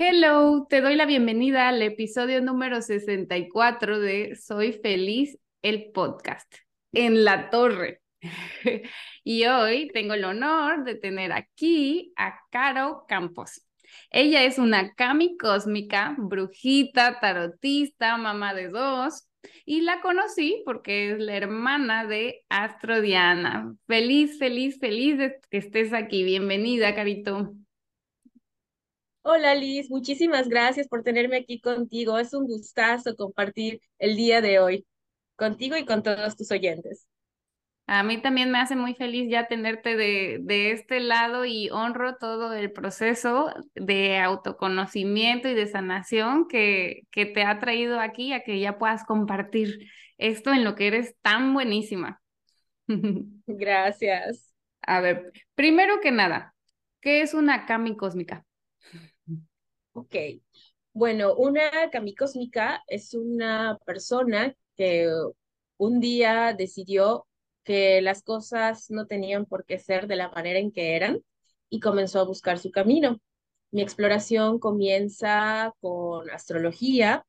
Hello, te doy la bienvenida al episodio número 64 de Soy Feliz, el podcast, en la torre. y hoy tengo el honor de tener aquí a Caro Campos. Ella es una Kami cósmica, brujita, tarotista, mamá de dos, y la conocí porque es la hermana de Astro Diana. Feliz, feliz, feliz de que estés aquí. Bienvenida, Carito. Hola Liz, muchísimas gracias por tenerme aquí contigo. Es un gustazo compartir el día de hoy contigo y con todos tus oyentes. A mí también me hace muy feliz ya tenerte de, de este lado y honro todo el proceso de autoconocimiento y de sanación que, que te ha traído aquí a que ya puedas compartir esto en lo que eres tan buenísima. Gracias. A ver, primero que nada, ¿qué es una Kami cósmica? Ok, bueno, una Kami cósmica es una persona que un día decidió que las cosas no tenían por qué ser de la manera en que eran y comenzó a buscar su camino. Mi exploración comienza con astrología.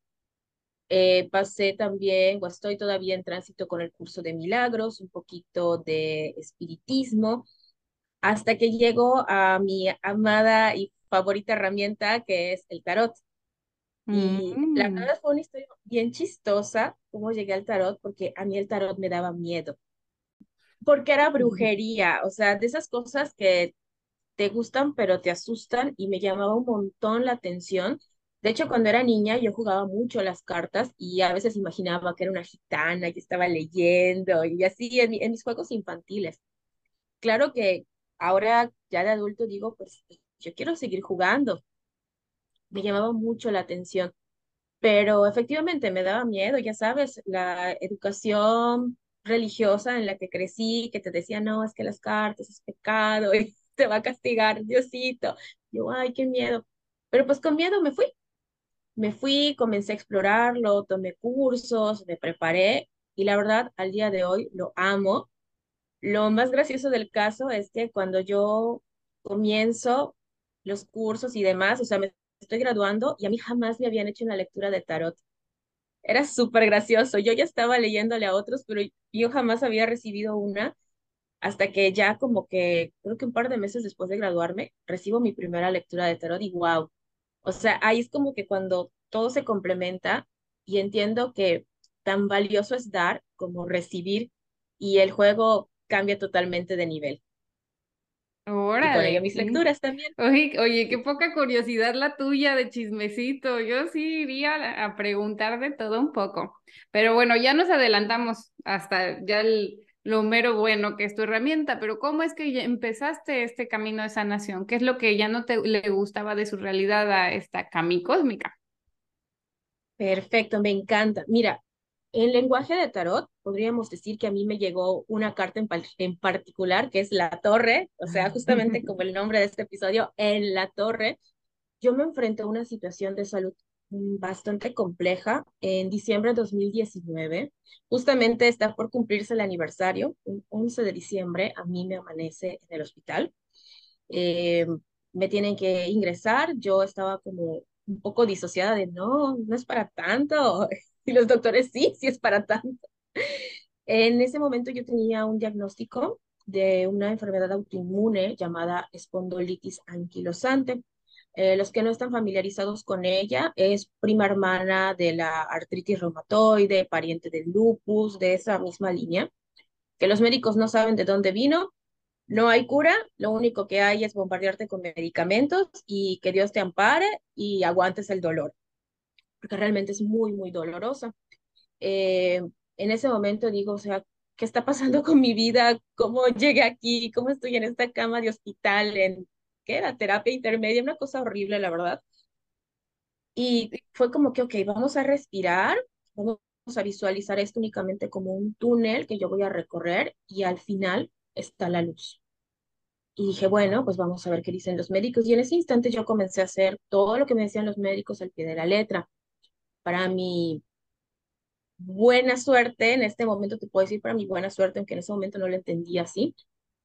Eh, pasé también, o estoy todavía en tránsito con el curso de milagros, un poquito de espiritismo, hasta que llego a mi amada y favorita herramienta que es el tarot. Y la mm. verdad fue una historia bien chistosa cómo llegué al tarot, porque a mí el tarot me daba miedo porque era brujería, o sea, de esas cosas que te gustan pero te asustan y me llamaba un montón la atención. De hecho, cuando era niña yo jugaba mucho las cartas y a veces imaginaba que era una gitana que estaba leyendo y así en, en mis juegos infantiles. Claro que ahora ya de adulto digo, pues yo quiero seguir jugando. Me llamaba mucho la atención, pero efectivamente me daba miedo, ya sabes, la educación religiosa en la que crecí, que te decía, no, es que las cartas es pecado y te va a castigar Diosito. Yo, ay, qué miedo. Pero pues con miedo me fui. Me fui, comencé a explorarlo, tomé cursos, me preparé y la verdad, al día de hoy lo amo. Lo más gracioso del caso es que cuando yo comienzo los cursos y demás, o sea, me estoy graduando y a mí jamás me habían hecho una lectura de tarot. Era súper gracioso. Yo ya estaba leyéndole a otros, pero yo jamás había recibido una hasta que ya como que, creo que un par de meses después de graduarme, recibo mi primera lectura de tarot y wow. O sea, ahí es como que cuando todo se complementa y entiendo que tan valioso es dar como recibir y el juego cambia totalmente de nivel. Órale. Y con ello mis lecturas también. Oye, oye, qué poca curiosidad la tuya de chismecito. Yo sí iría a preguntar de todo un poco. Pero bueno, ya nos adelantamos hasta ya el, lo mero bueno que es tu herramienta, pero ¿cómo es que empezaste este camino de sanación? ¿Qué es lo que ya no te le gustaba de su realidad a esta Cami cósmica? Perfecto, me encanta. Mira, en lenguaje de tarot, podríamos decir que a mí me llegó una carta en, en, particular, que es la torre, o sea, justamente como el nombre de este episodio, en la torre. Yo me enfrenté a una situación de salud bastante compleja en diciembre de 2019. Justamente está por cumplirse el aniversario, un 11 de diciembre, a mí me amanece en el hospital. Eh, me tienen que ingresar, yo estaba como un poco disociada de no, no es para tanto, y los doctores, sí, sí es para tanto. En ese momento yo tenía un diagnóstico de una enfermedad autoinmune llamada espondilitis anquilosante. Eh, los que no están familiarizados con ella, es prima hermana de la artritis reumatoide, pariente del lupus, de esa misma línea, que los médicos no saben de dónde vino, no hay cura, lo único que hay es bombardearte con medicamentos y que Dios te ampare y aguantes el dolor porque realmente es muy, muy dolorosa. Eh, en ese momento digo, o sea, ¿qué está pasando con mi vida? ¿Cómo llegué aquí? ¿Cómo estoy en esta cama de hospital? ¿En qué era? Terapia intermedia, una cosa horrible, la verdad. Y fue como que, ok, vamos a respirar, vamos a visualizar esto únicamente como un túnel que yo voy a recorrer y al final está la luz. Y dije, bueno, pues vamos a ver qué dicen los médicos. Y en ese instante yo comencé a hacer todo lo que me decían los médicos al pie de la letra para mi buena suerte, en este momento te puedo decir para mi buena suerte, aunque en ese momento no lo entendía así,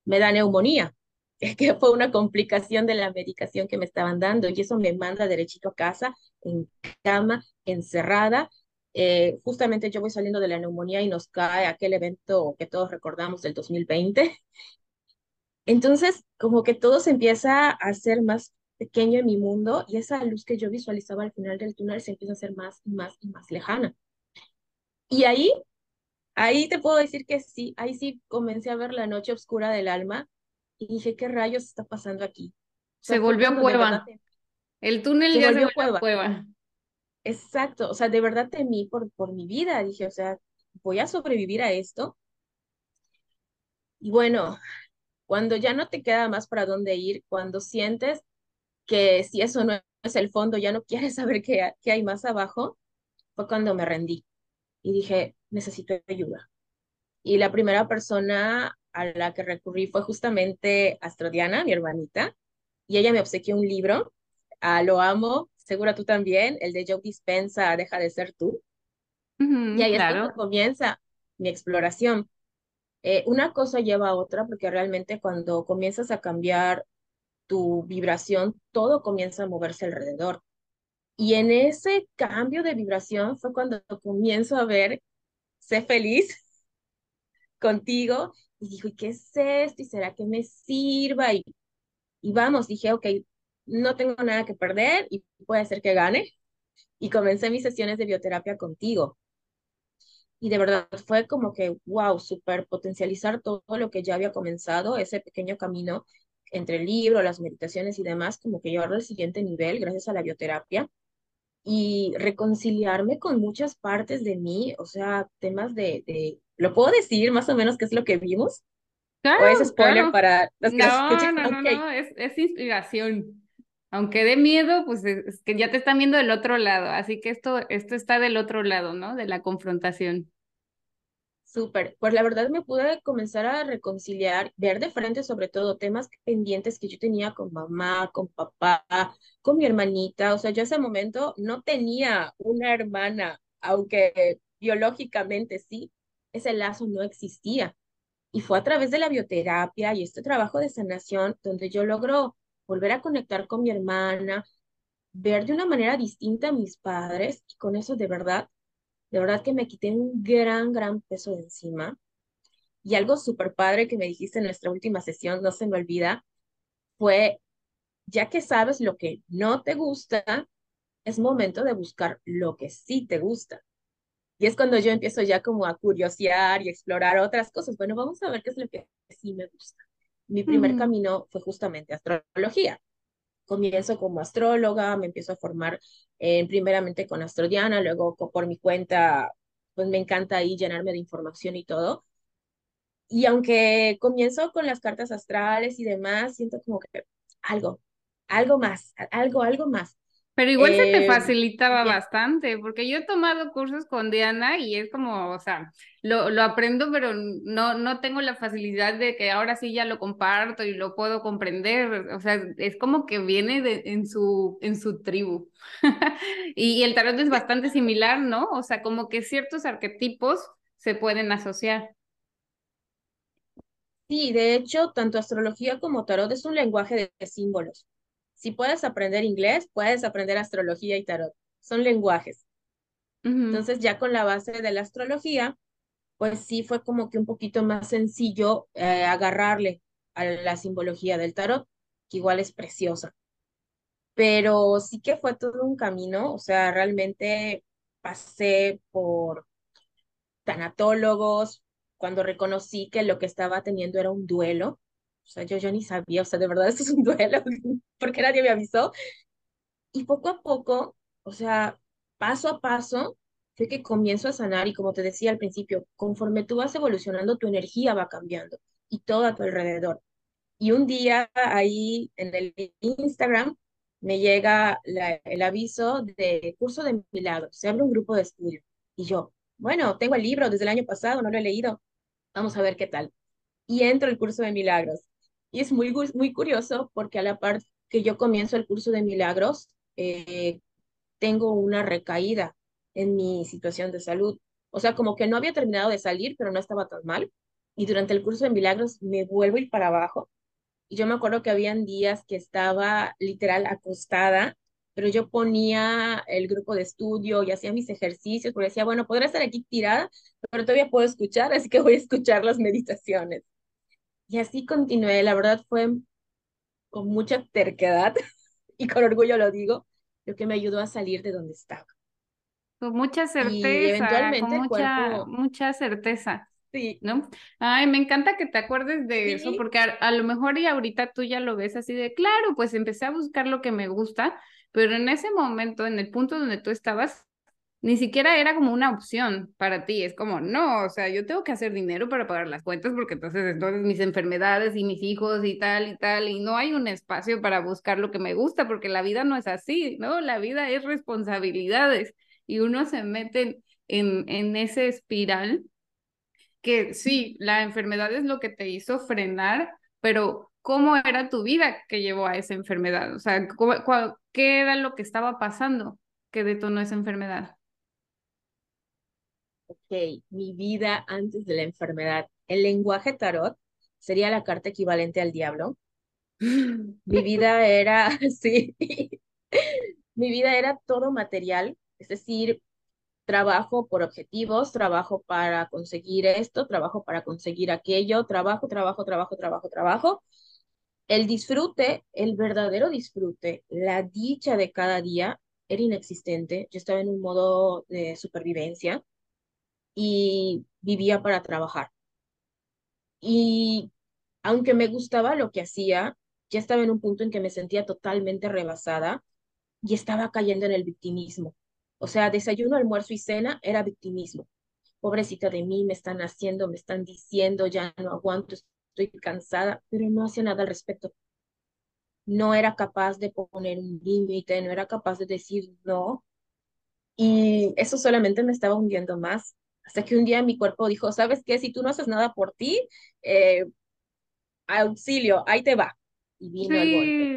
me da neumonía. que fue una complicación de la medicación que me estaban dando y eso me manda derechito a casa, en cama, encerrada. Eh, justamente yo voy saliendo de la neumonía y nos cae aquel evento que todos recordamos del 2020. Entonces, como que todo se empieza a hacer más pequeño en mi mundo y esa luz que yo visualizaba al final del túnel se empieza a hacer más y más y más lejana. Y ahí, ahí te puedo decir que sí, ahí sí comencé a ver la noche oscura del alma y dije, ¿qué rayos está pasando aquí? se volvió cueva. El túnel ya se volvió cueva. Exacto, o sea, de verdad temí por, por mi vida, dije, o sea, voy a sobrevivir a esto. Y bueno, cuando ya no te queda más para dónde ir, cuando sientes que si eso no es el fondo, ya no quieres saber qué, qué hay más abajo, fue cuando me rendí y dije, necesito ayuda. Y la primera persona a la que recurrí fue justamente Astrodiana, mi hermanita, y ella me obsequió un libro, ah, lo amo, seguro tú también, el de Joe Dispensa, Deja de ser tú. y ahí es cuando comienza mi exploración. Eh, una cosa lleva a otra porque realmente cuando comienzas a cambiar tu vibración, todo comienza a moverse alrededor. Y en ese cambio de vibración fue cuando comienzo a ver, sé feliz contigo, y dijo, ¿y qué es esto? ¿Y será que me sirva? Y, y vamos, dije, ok, no tengo nada que perder y puede ser que gane. Y comencé mis sesiones de bioterapia contigo. Y de verdad fue como que, wow, super potencializar todo lo que ya había comenzado, ese pequeño camino entre el libro, las meditaciones y demás, como que llevarlo al siguiente nivel gracias a la bioterapia y reconciliarme con muchas partes de mí, o sea, temas de, de ¿lo puedo decir más o menos qué es lo que vimos? Claro, ¿O es spoiler para los que no, escuchan? No, no, no, es, es inspiración. Aunque dé miedo, pues es, que ya te están viendo del otro lado, así que esto, esto está del otro lado, ¿no? De la confrontación. Súper, pues la verdad me pude comenzar a reconciliar, ver de frente sobre todo temas pendientes que yo tenía con mamá, con papá, con mi hermanita, o sea, yo ese momento no tenía una hermana, aunque biológicamente sí, ese lazo no existía. Y fue a través de la bioterapia y este trabajo de sanación donde yo logro volver a conectar con mi hermana, ver de una manera distinta a mis padres y con eso de verdad de verdad que me quité un gran, gran peso de encima. Y algo súper padre que me dijiste en nuestra última sesión, no se me olvida, fue, ya que sabes lo que no te gusta, es momento de buscar lo que sí te gusta. Y es cuando yo empiezo ya como a curiosear y explorar otras cosas. Bueno, vamos a ver qué es lo que sí me gusta. Mi primer camino fue justamente astrología comienzo como astróloga, me empiezo a formar eh, primeramente con Astrodiana, luego por mi cuenta, pues me encanta ahí llenarme de información y todo. Y aunque comienzo con las cartas astrales y demás, siento como que algo, algo más, algo, algo más. Pero igual se te eh, facilitaba bastante, porque yo he tomado cursos con Diana y es como, o sea, lo, lo aprendo, pero no, no tengo la facilidad de que ahora sí ya lo comparto y lo puedo comprender. O sea, es como que viene de, en, su, en su tribu. y, y el tarot es bastante similar, ¿no? O sea, como que ciertos arquetipos se pueden asociar. Sí, de hecho, tanto astrología como tarot es un lenguaje de símbolos. Si puedes aprender inglés, puedes aprender astrología y tarot. Son lenguajes. Entonces, ya con la base de la astrología, pues sí fue como que un poquito más sencillo eh, agarrarle a la simbología del tarot, que igual es preciosa. Pero sí que fue todo un camino, o sea, realmente pasé por tanatólogos, cuando reconocí que lo que estaba teniendo era un duelo, o sea, yo, yo ni sabía, o sea, de verdad esto es un duelo, porque nadie me avisó. Y poco a poco, o sea, paso a paso, fue que comienzo a sanar y como te decía al principio, conforme tú vas evolucionando, tu energía va cambiando y todo a tu alrededor. Y un día ahí en el Instagram me llega el aviso de curso de milagros, se abre un grupo de estudio. Y yo, bueno, tengo el libro desde el año pasado, no lo he leído, vamos a ver qué tal. Y entro al curso de milagros. Y es muy, muy curioso porque a la par que yo comienzo el curso de milagros, eh, tengo una recaída en mi situación de salud. O sea, como que no había terminado de salir, pero no estaba tan mal. Y durante el curso de milagros me vuelvo a ir para abajo. Y yo me acuerdo que habían días que estaba literal acostada, pero yo ponía el grupo de estudio y hacía mis ejercicios, porque decía, bueno, podré estar aquí tirada, pero todavía puedo escuchar, así que voy a escuchar las meditaciones. Y así continué, la verdad fue con mucha terquedad y con orgullo lo digo, lo que me ayudó a salir de donde estaba. Con mucha certeza, con mucha, mucha certeza. Sí. ¿No? Ay, me encanta que te acuerdes de eso, porque a, lo mejor y ahorita tú ya lo ves así de, claro, pues empecé a buscar lo que me gusta, pero en ese momento, en el punto donde tú estabas, ni siquiera era como una opción para ti, es como, no, o sea, yo tengo que hacer dinero para pagar las cuentas porque entonces, entonces mis enfermedades y mis hijos y tal y tal, y no hay un espacio para buscar lo que me gusta porque la vida no es así, ¿no? La vida es responsabilidades y uno se mete en, en ese espiral que sí, la enfermedad es lo que te hizo frenar, pero ¿cómo era tu vida que llevó a esa enfermedad? O sea, ¿qué era lo que estaba pasando que detonó esa enfermedad? Mi vida antes de la enfermedad. El lenguaje tarot sería la carta equivalente al diablo. Mi vida era, sí, mi vida era todo material, es decir, trabajo por objetivos, trabajo para conseguir esto, trabajo para conseguir aquello, trabajo, trabajo, trabajo, trabajo, trabajo. El disfrute, el verdadero disfrute, la dicha de cada día era inexistente. Yo estaba en un modo de supervivencia y vivía para trabajar. Y aunque me gustaba lo que hacía, ya estaba en un punto en que me sentía totalmente rebasada y estaba cayendo en el victimismo. O sea, desayuno, almuerzo y cena era victimismo. Pobrecita de mí, me están haciendo, me están diciendo, ya no aguanto, estoy cansada, pero no hacía nada al respecto. No era capaz de poner un límite, no era capaz de decir no. Y eso solamente me estaba hundiendo más. Hasta que un día mi cuerpo dijo, ¿sabes qué? Si tú no haces nada por ti, eh, auxilio, ahí te va. Y vino el golpe.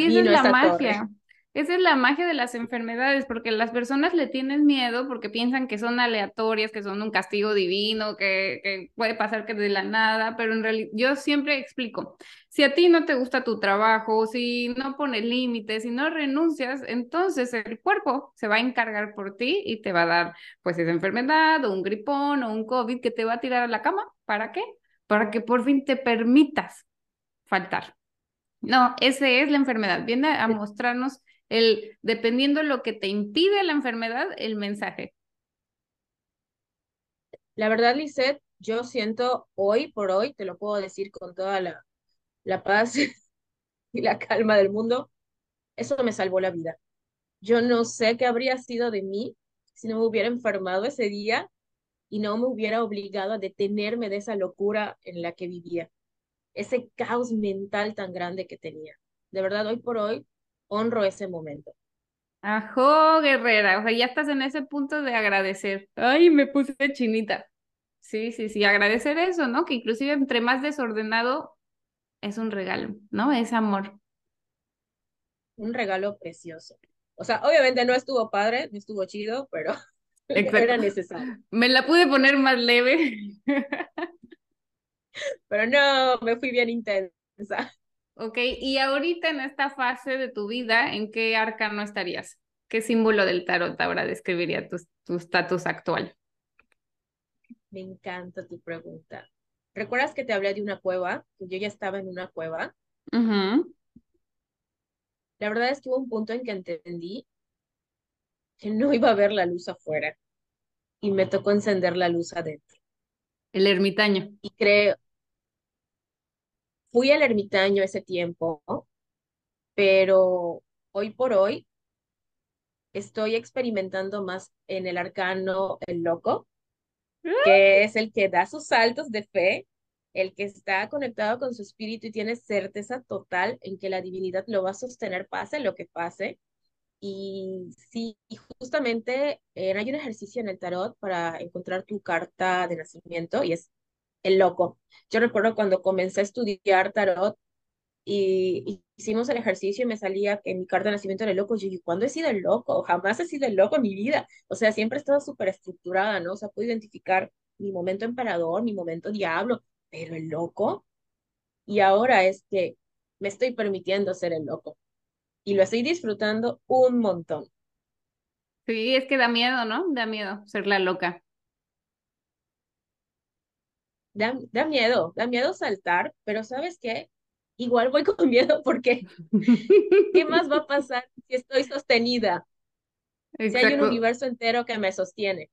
Ahí es la magia. Esa es la magia de las enfermedades, porque las personas le tienen miedo porque piensan que son aleatorias, que son un castigo divino, que, puede pasar que de la nada, pero en realidad yo siempre explico, si a ti no te gusta tu trabajo, si no pones límites, si no renuncias, entonces el cuerpo se va a encargar por ti y te va a dar pues esa enfermedad o un gripón o un COVID que te va a tirar a la cama. ¿Para qué? Para que por fin te permitas faltar. No, esa es la enfermedad. Viene a mostrarnos el, dependiendo lo que te impide la enfermedad, el mensaje. La verdad, Lisette, yo siento hoy por hoy, te lo puedo decir con toda la, la paz y la calma del mundo, eso me salvó la vida. Yo no sé qué habría sido de mí si no me hubiera enfermado ese día y no me hubiera obligado a detenerme de esa locura en la que vivía, ese caos mental tan grande que tenía. De verdad, hoy por hoy, honro ese momento. Ajo, guerrera, o sea, ya estás en ese punto de agradecer. Ay, me puse chinita. Sí, sí, sí, agradecer eso, ¿no? Que inclusive entre más desordenado es un regalo, ¿no? Es amor. Un regalo precioso. O sea, obviamente no estuvo padre, no estuvo chido, pero era necesario. Me la pude poner más leve. pero no, me fui bien intensa. Ok, y ahorita en esta fase de tu vida, ¿en qué arcano estarías? ¿Qué símbolo del tarot ahora describiría tu estatus actual? Me encanta tu pregunta. ¿Recuerdas que te hablé de una cueva? Que yo ya estaba en una cueva. La verdad es que hubo un punto en que entendí que no iba a ver la luz afuera y me tocó encender la luz adentro. El ermitaño. Y creo, Fui al ermitaño ese tiempo, pero hoy por hoy estoy experimentando más en el arcano el loco, que es el que da sus saltos de fe, el que está conectado con su espíritu y tiene certeza total en que la divinidad lo va a sostener pase lo que pase. Y sí, justamente eh, hay un ejercicio en el tarot para encontrar tu carta de nacimiento y es el loco. Yo recuerdo cuando comencé a estudiar tarot y, hicimos el ejercicio y me salía que mi carta de nacimiento era el loco. Yo dije, ¿cuándo he sido el loco? Jamás he sido el loco en mi vida. O sea, siempre he estado súper estructurada, ¿no? O sea, puedo identificar mi momento emperador, mi momento diablo, pero el loco. Y ahora es que me estoy permitiendo ser el loco y lo estoy disfrutando un montón. Sí, es que da miedo, ¿no? Da miedo ser la loca. Da, da miedo, da miedo saltar, pero ¿sabes qué? Igual voy con miedo porque ¿qué más va a pasar si estoy sostenida? Si hay un universo entero que me sostiene.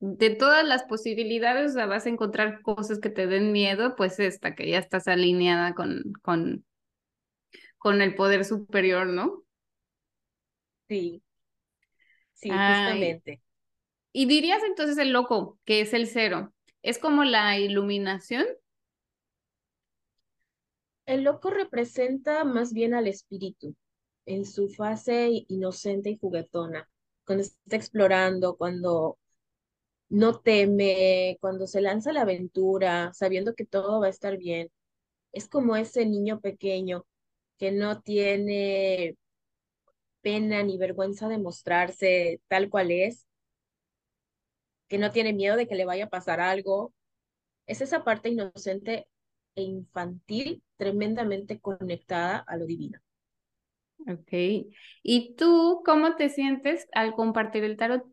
De todas las posibilidades, vas a encontrar cosas que te den miedo, pues esta, que ya estás alineada con, con, con el poder superior, ¿no? Sí, sí, justamente. Y dirías entonces el loco, que es el cero, ¿es como la iluminación? El loco representa más bien al espíritu en su fase inocente y juguetona, cuando está explorando, cuando no teme, cuando se lanza a la aventura, sabiendo que todo va a estar bien. Es como ese niño pequeño que no tiene pena ni vergüenza de mostrarse tal cual es, que no tiene miedo de que le vaya a pasar algo. Es esa parte inocente e infantil tremendamente conectada a lo divino. Ok. ¿Y tú cómo te sientes al compartir el tarot?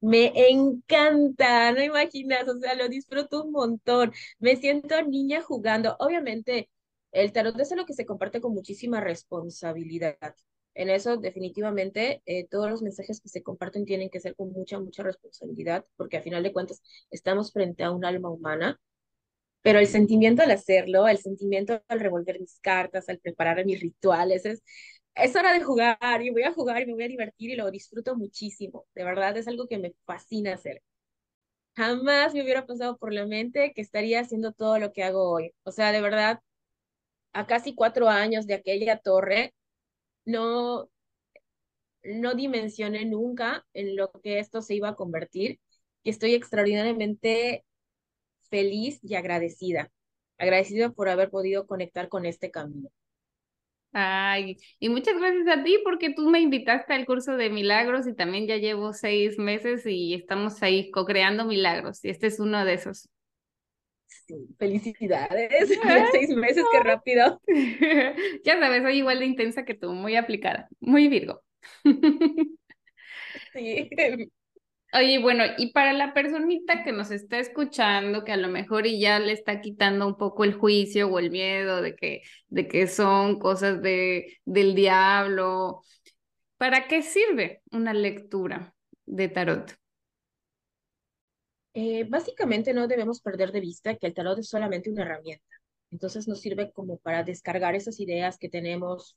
Me encanta, no imaginas, o sea, lo disfruto un montón. Me siento niña jugando. Obviamente, el tarot es algo que se comparte con muchísima responsabilidad. En eso, definitivamente, eh, todos los mensajes que se comparten tienen que ser con mucha, mucha responsabilidad, porque a final de cuentas estamos frente a un alma humana. Pero el sentimiento al hacerlo, el sentimiento al revolver mis cartas, al preparar mis rituales, es, es hora de jugar y voy a jugar y me voy a divertir y lo disfruto muchísimo. De verdad, es algo que me fascina hacer. Jamás me hubiera pasado por la mente que estaría haciendo todo lo que hago hoy. O sea, de verdad, a casi cuatro años de aquella torre, no, no dimensioné nunca en lo que esto se iba a convertir y estoy extraordinariamente feliz y agradecida. Agradecida por haber podido conectar con este camino. Ay, y muchas gracias a ti porque tú me invitaste al curso de milagros y también ya llevo seis meses y estamos ahí co-creando milagros y este es uno de esos. Felicidades. seis meses, qué rápido. ya sabes, soy igual de intensa que tú, muy aplicada, muy Virgo. sí. Oye, bueno, y para la personita que nos está escuchando, que a lo mejor y ya le está quitando un poco el juicio o el miedo de que, de que son cosas de, del diablo, ¿para qué sirve una lectura de tarot? Eh, básicamente no debemos perder de vista que el tarot es solamente una herramienta. Entonces nos sirve como para descargar esas ideas que tenemos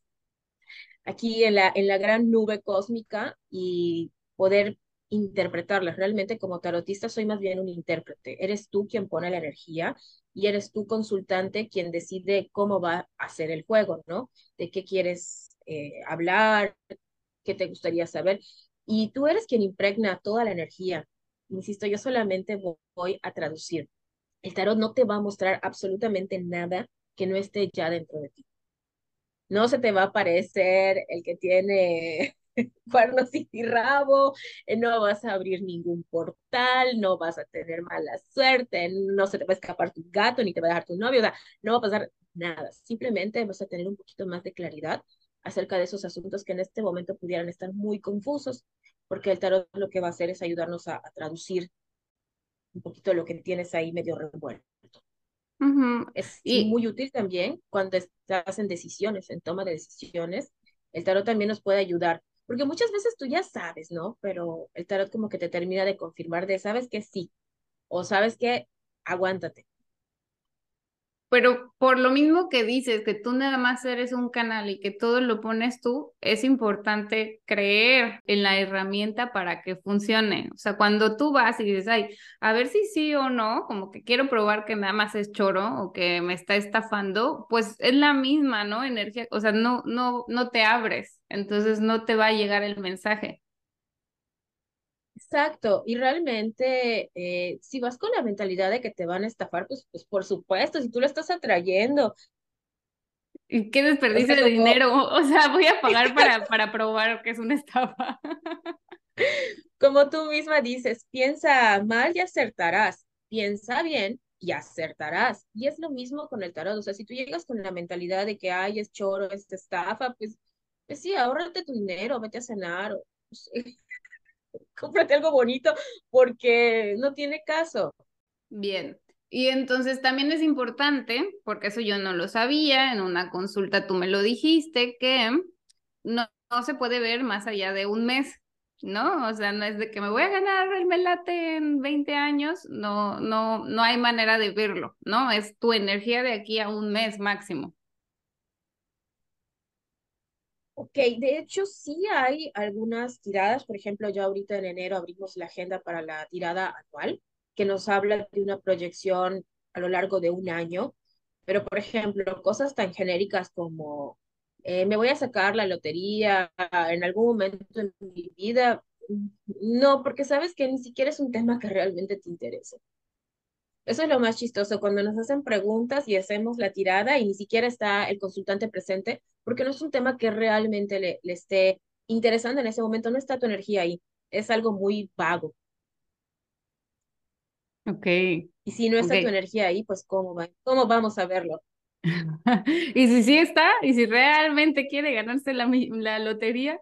aquí en la, en la gran nube cósmica y poder interpretarlas. Realmente como tarotista soy más bien un intérprete. Eres tú quien pone la energía y eres tú consultante quien decide cómo va a ser el juego, ¿no? De qué quieres eh, hablar, qué te gustaría saber. Y tú eres quien impregna toda la energía. Insisto, yo solamente voy a traducir. El tarot no te va a mostrar absolutamente nada que no esté ya dentro de ti. No se te va a aparecer el que tiene cuernos y rabo, eh, no vas a abrir ningún portal, no vas a tener mala suerte, no se te va a escapar tu gato, ni te va a dejar tu novio, o sea, no va a pasar nada. Simplemente vas a tener un poquito más de claridad acerca de esos asuntos que en este momento pudieran estar muy confusos, porque el tarot lo que va a hacer es ayudarnos a, traducir un poquito lo que tienes ahí medio revuelto. Es y... muy útil también cuando estás en decisiones, en toma de decisiones. El tarot también nos puede ayudar porque muchas veces tú ya sabes, ¿no? Pero el tarot como que te termina de confirmar de, sabes que sí, o sabes que aguántate. Pero por lo mismo que dices, que tú nada más eres un canal y que todo lo pones tú, es importante creer en la herramienta para que funcione. O sea, cuando tú vas y dices, ay, a ver si sí o no, como que quiero probar que nada más es choro o que me está estafando, pues es la misma, ¿no? Energía, o sea, no, no, no te abres, entonces no te va a llegar el mensaje. Exacto, y realmente eh, si vas con la mentalidad de que te van a estafar, pues, pues por supuesto, si tú lo estás atrayendo. ¿Y qué desperdicio de dinero? O sea, voy a pagar para, para probar que es una estafa. Como tú misma dices, piensa mal y acertarás, piensa bien y acertarás. Y es lo mismo con el tarot. O sea, si tú llegas con la mentalidad de que, ay, es choro, es estafa, pues, pues sí, ahórrate tu dinero, vete a cenar, o, cómprate algo bonito, porque no tiene caso. Bien. Y entonces también es importante, porque eso yo no lo sabía, en una consulta tú me lo dijiste, que no, no se puede ver más allá de un mes. ¿no? O sea, no es de que me voy a ganar el melate en 20 años, no, no, no hay manera de verlo, ¿no? Es tu energía de aquí a un mes máximo. Ok, de hecho sí hay algunas tiradas, por ejemplo, ya ahorita en enero abrimos la agenda para la tirada anual, que nos habla de una proyección a lo largo de un año, pero por ejemplo, cosas tan genéricas como eh, me voy a sacar la lotería en algún momento en mi vida. No, porque sabes que ni siquiera es un tema que realmente te interese. Eso es lo más chistoso, cuando nos hacen preguntas y hacemos la tirada y ni siquiera está el consultante presente, porque no es un tema que realmente le, le esté interesando en ese momento, no está tu energía ahí, es algo muy vago. Ok. Y si no está tu energía ahí, pues ¿cómo, va? ¿cómo vamos a verlo? y si sí está, y si realmente quiere ganarse la, la lotería.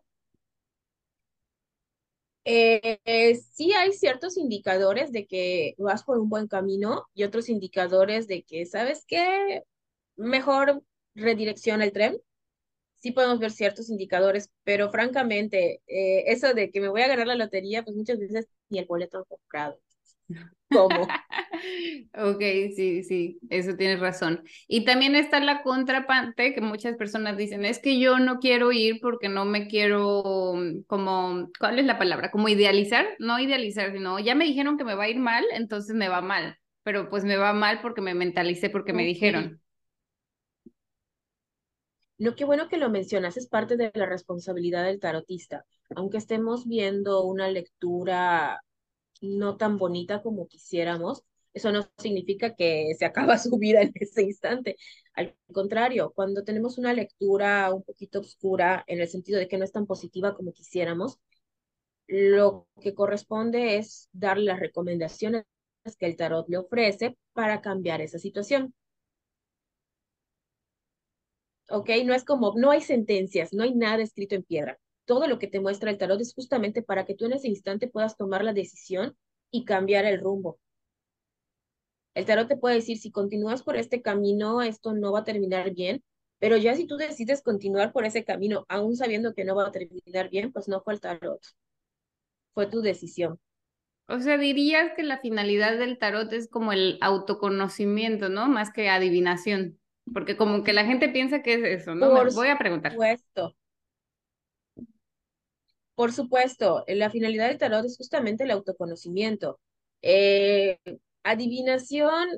Eh, sí hay ciertos indicadores de que vas por un buen camino y otros indicadores de que, ¿sabes qué? Mejor redirecciona el tren. Sí podemos ver ciertos indicadores, pero francamente, eh, eso de que me voy a ganar la lotería, pues muchas veces ni el boleto comprado. ¿Cómo? ok, sí, sí, eso tienes razón. Y también está la contraparte que muchas personas dicen, es que yo no quiero ir porque no me quiero, mm, como, ¿cuál es la palabra? Como idealizar, no idealizar, sino ya me dijeron que me va a ir mal, entonces me va mal, pero pues me va mal porque me mentalicé, porque me dijeron. No, qué bueno que lo mencionas, es parte de la responsabilidad del tarotista. Aunque estemos viendo una lectura no tan bonita como quisiéramos, eso no significa que se acaba su vida en ese instante. Al contrario, cuando tenemos una lectura un poquito oscura, en el sentido de que no es tan positiva como quisiéramos, lo que corresponde es darle las recomendaciones que el tarot le ofrece para cambiar esa situación. ¿Ok? No es como, no hay sentencias, no hay nada escrito en piedra todo lo que te muestra el tarot es justamente para que tú en ese instante puedas tomar la decisión y cambiar el rumbo. El tarot te puede decir, si continúas por este camino, esto no va a terminar bien, pero ya si tú decides continuar por ese camino, aún sabiendo que no va a terminar bien, pues no fue el tarot, fue tu decisión. O sea, dirías que la finalidad del tarot es como el autoconocimiento, ¿no? Más que adivinación, porque como que la gente piensa que es eso, ¿no? Por voy a preguntar. Supuesto. Por supuesto, la finalidad del tarot es justamente el autoconocimiento. Eh, adivinación,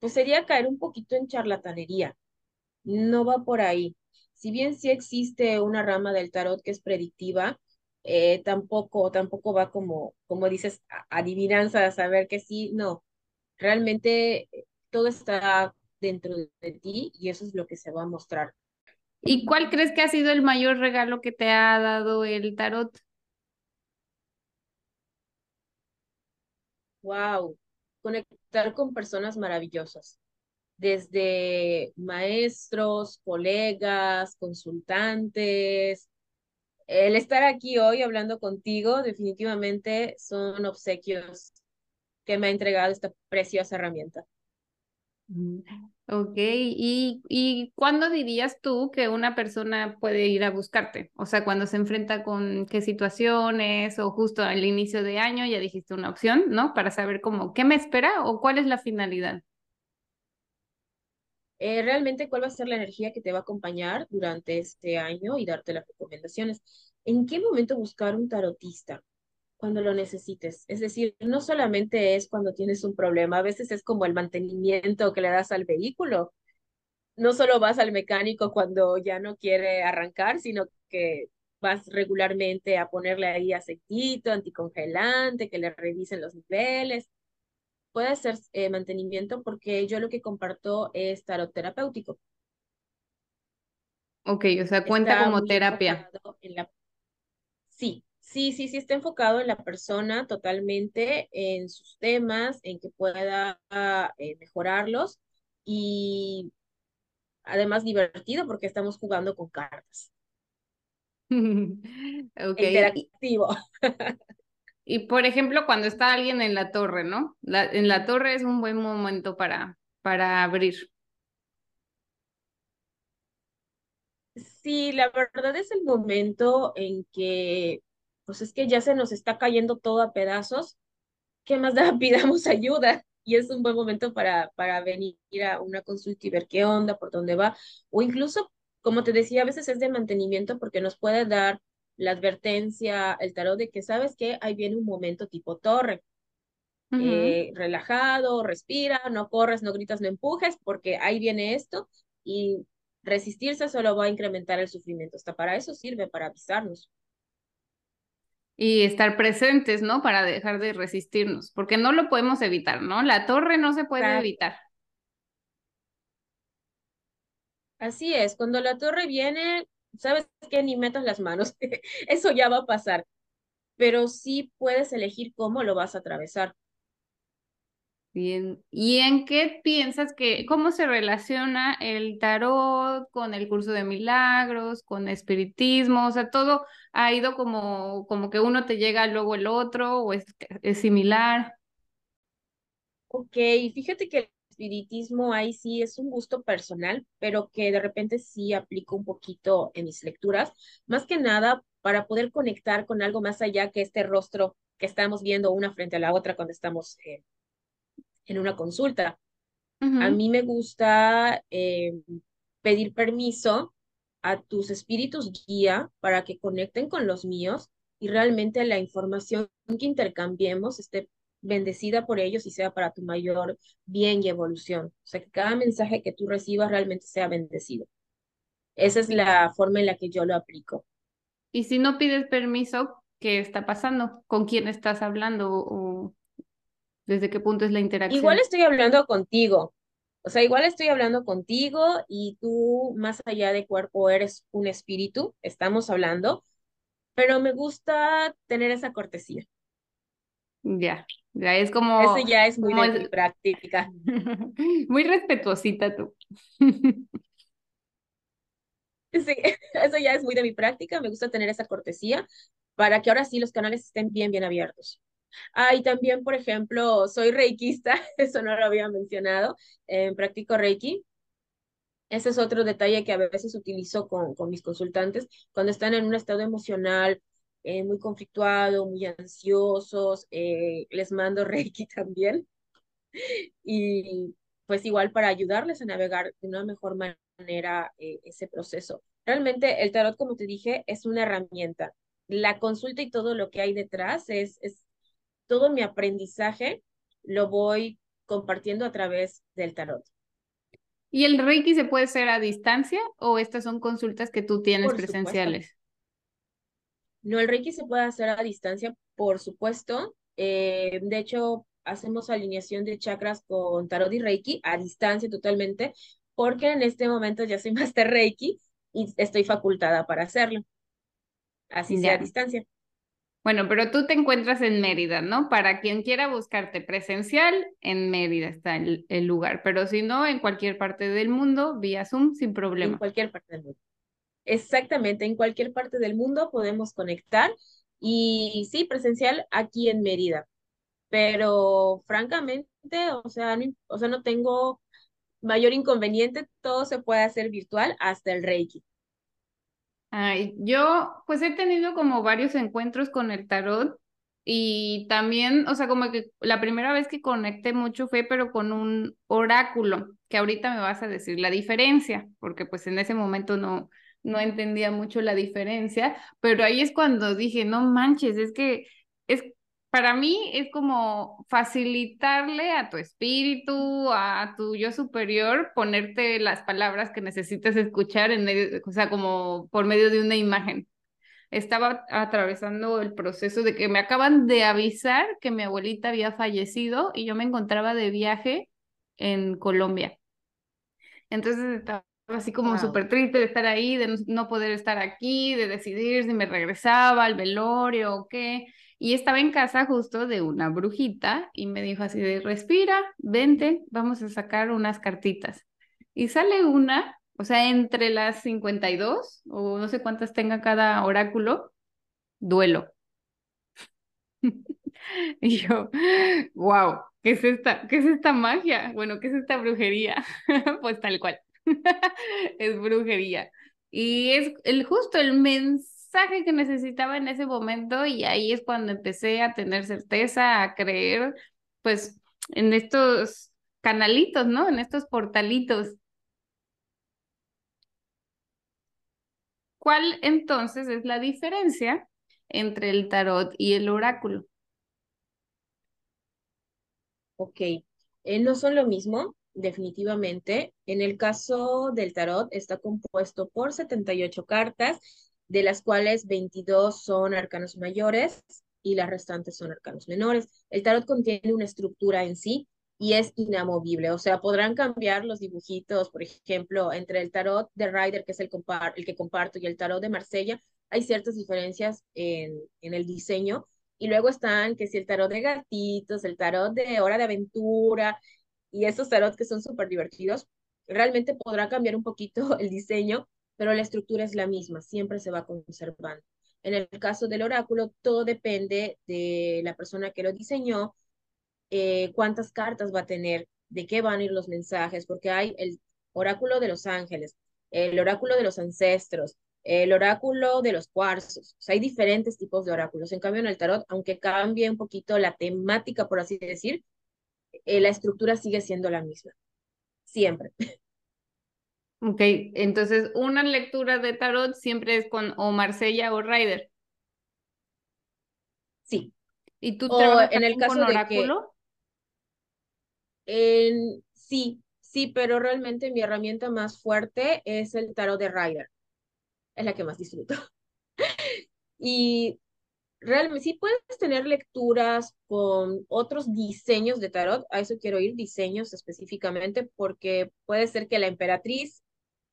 pues sería caer un poquito en charlatanería. No va por ahí. Si bien sí existe una rama del tarot que es predictiva, eh, tampoco, tampoco va como, como dices, adivinanza, a saber que sí, no. Realmente eh, todo está dentro de ti y eso es lo que se va a mostrar. ¿Y cuál crees que ha sido el mayor regalo que te ha dado el tarot? Wow, conectar con personas maravillosas, desde maestros, colegas, consultantes. El estar aquí hoy hablando contigo definitivamente son obsequios que me ha entregado esta preciosa herramienta. Mm, ok, ¿Y, ¿y cuándo dirías tú que una persona puede ir a buscarte? O sea, cuando se enfrenta con qué situaciones o justo al inicio de año ya dijiste una opción, ¿no? Para saber cómo, ¿qué me espera o cuál es la finalidad? Eh, realmente cuál va a ser la energía que te va a acompañar durante este año y darte las recomendaciones. ¿En qué momento buscar un tarotista? Cuando lo necesites. Es decir, no solamente es cuando tienes un problema, a veces es como el mantenimiento que le das al vehículo. No solo vas al mecánico cuando ya no quiere arrancar, sino que vas regularmente a ponerle ahí aceitito, anticongelante, que le revisen los niveles. Puede ser eh, mantenimiento porque yo lo que comparto es tarot terapéutico. Ok, o sea, cuenta como terapia. La... Sí, Sí, sí, sí está enfocado en la persona totalmente, en sus temas, en que pueda eh, mejorarlos y además divertido porque estamos jugando con cartas. Ok. Interactivo. Y por ejemplo, cuando está alguien en la torre, ¿no? en la torre es un buen momento para, para abrir. Sí, la verdad es el momento en que, pues es que ya se nos está cayendo todo a pedazos. ¿Qué más da? Pidamos ayuda. Y es un buen momento para, para venir a una consulta y ver qué onda, por dónde va. O incluso, como te decía, a veces es de mantenimiento porque nos puede dar la advertencia, el tarot de que sabes que ahí viene un momento tipo torre. Eh, relajado, respira, no corres, no gritas, no empujes, porque ahí viene esto y resistirse solo va a incrementar el sufrimiento. Hasta para eso sirve, para avisarnos. Y estar presentes, ¿no? Para dejar de resistirnos, porque no lo podemos evitar, ¿no? La torre no se puede evitar. Así es, cuando la torre viene, sabes que ni metas las manos, eso ya va a pasar, pero sí puedes elegir cómo lo vas a atravesar. Bien, ¿y en qué piensas que, cómo se relaciona el tarot con el curso de milagros, con espiritismo? O sea, todo ha ido como, como que uno te llega luego el otro o es, es similar. Ok, fíjate que el espiritismo ahí sí es un gusto personal, pero que de repente sí aplico un poquito en mis lecturas, más que nada para poder conectar con algo más allá que este rostro que estamos viendo una frente a la otra cuando estamos eh, en una consulta. A mí me gusta eh, pedir permiso a tus espíritus guía para que conecten con los míos y realmente la información que intercambiemos esté bendecida por ellos y sea para tu mayor bien y evolución. O sea, que cada mensaje que tú recibas realmente sea bendecido. Esa es la forma en la que yo lo aplico. Y si no pides permiso, ¿qué está pasando? ¿Con quién estás hablando? ¿O ¿Desde qué punto es la interacción? Igual estoy hablando contigo. O sea, igual estoy hablando contigo y tú, más allá de cuerpo, eres un espíritu, estamos hablando, pero me gusta tener esa cortesía. Ya, ya es como... Eso ya es muy de práctica. muy respetuosita tú. sí, eso ya es muy de mi práctica, me gusta tener esa cortesía para que ahora sí los canales estén bien, bien abiertos. Ah, y también, por ejemplo, soy reikista, eso no lo había mencionado, eh, practico reiki. Ese es otro detalle que a veces utilizo con, con mis consultantes cuando están en un estado emocional eh, muy conflictuado, muy ansiosos, eh, les mando reiki también. Y pues igual para ayudarles a navegar de una mejor manera ese proceso. Realmente el tarot, como te dije, es una herramienta. La consulta y todo lo que hay detrás es, es todo mi aprendizaje lo voy compartiendo a través del tarot. ¿Y el Reiki se puede hacer a distancia o estas son consultas que tú tienes presenciales? No, el Reiki se puede hacer a distancia, por supuesto. Eh, de hecho, hacemos alineación de chakras con tarot y Reiki a distancia totalmente, porque en este momento ya soy Master Reiki y estoy facultada para hacerlo. Así sea a distancia. Bueno, pero tú te encuentras en Mérida, ¿no? Para quien quiera buscarte presencial, en Mérida está el, lugar, pero si no, en cualquier parte del mundo, vía Zoom, sin problema. En cualquier parte del mundo. Exactamente, en cualquier parte del mundo podemos conectar y sí, presencial aquí en Mérida. Pero francamente, o sea, no, o sea, no tengo mayor inconveniente, todo se puede hacer virtual hasta el Reiki. Ay, yo pues he tenido como varios encuentros con el tarot y también, o sea, como que la primera vez que conecté mucho fue pero con un oráculo, que ahorita me vas a decir la diferencia, porque pues en ese momento no, no entendía mucho la diferencia, pero ahí es cuando dije, no manches, es que es para mí es como facilitarle a tu espíritu, a tu yo superior, ponerte las palabras que necesitas escuchar en medio, o sea, como por medio de una imagen. Estaba atravesando el proceso de que me acaban de avisar que mi abuelita había fallecido y yo me encontraba de viaje en Colombia. Entonces estaba así como súper triste de estar ahí, de no poder estar aquí, de decidir si me regresaba al velorio o qué. Y estaba en casa justo de una brujita y me dijo así de, respira, vente, vamos a sacar unas cartitas. Y sale una, o sea, entre las 52 o no sé cuántas tenga cada oráculo, duelo. y yo, wow, ¿qué es esta? ¿Qué es esta magia? Bueno, ¿qué es esta brujería? pues tal cual. es brujería. Y es el justo el mensaje que necesitaba en ese momento y ahí es cuando empecé a tener certeza, a creer, pues, en estos canalitos, ¿no? En estos portalitos. ¿Cuál entonces es la diferencia entre el tarot y el oráculo? Ok, eh, no son lo mismo definitivamente. En el caso del tarot, está compuesto por 78 cartas, de las cuales 22 son arcanos mayores y las restantes son arcanos menores. El tarot contiene una estructura en sí y es inamovible, o sea, podrán cambiar los dibujitos, por ejemplo, entre el tarot de Ryder, que es el, que comparto, y el tarot de Marsella, hay ciertas diferencias en, en el diseño, y luego están que si el tarot de gatitos, el tarot de hora de aventura, y esos tarot que son súper divertidos, realmente podrá cambiar un poquito el diseño, pero la estructura es la misma, siempre se va conservando. En el caso del oráculo, todo depende de la persona que lo diseñó, eh, cuántas cartas va a tener, de qué van a ir los mensajes, porque hay el oráculo de los ángeles, el oráculo de los ancestros, el oráculo de los cuarzos. Hay diferentes tipos de oráculos. En cambio, en el tarot, aunque cambie un poquito la temática, por así decir, eh, la estructura sigue siendo la misma, siempre. Ok, entonces una lectura de tarot siempre es con o Marsella o Ryder. Sí. ¿Y tú trabajas en el caso con oráculo? en, sí, sí, pero realmente mi herramienta más fuerte es el tarot de Ryder. Es la que más disfruto. y realmente sí puedes tener lecturas con otros diseños de tarot, a eso quiero ir, diseños específicamente, porque puede ser que la emperatriz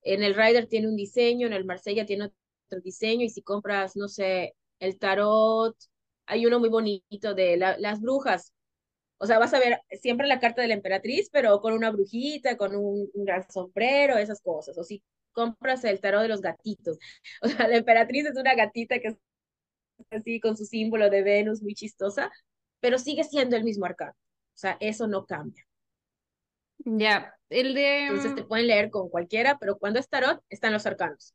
en el Rider tiene un diseño, en el Marsella tiene otro diseño, y si compras, no sé, el tarot, hay uno muy bonito de las brujas. O sea, vas a ver siempre la carta de la emperatriz, pero con una brujita, con un, un gran sombrero, esas cosas. O si compras el tarot de los gatitos. O sea, la emperatriz es una gatita que así con su símbolo de Venus muy chistosa, pero sigue siendo el mismo arcano. O sea, eso no cambia. Ya, el de... Entonces te mm, pueden leer con cualquiera, pero cuando es tarot, están los arcanos.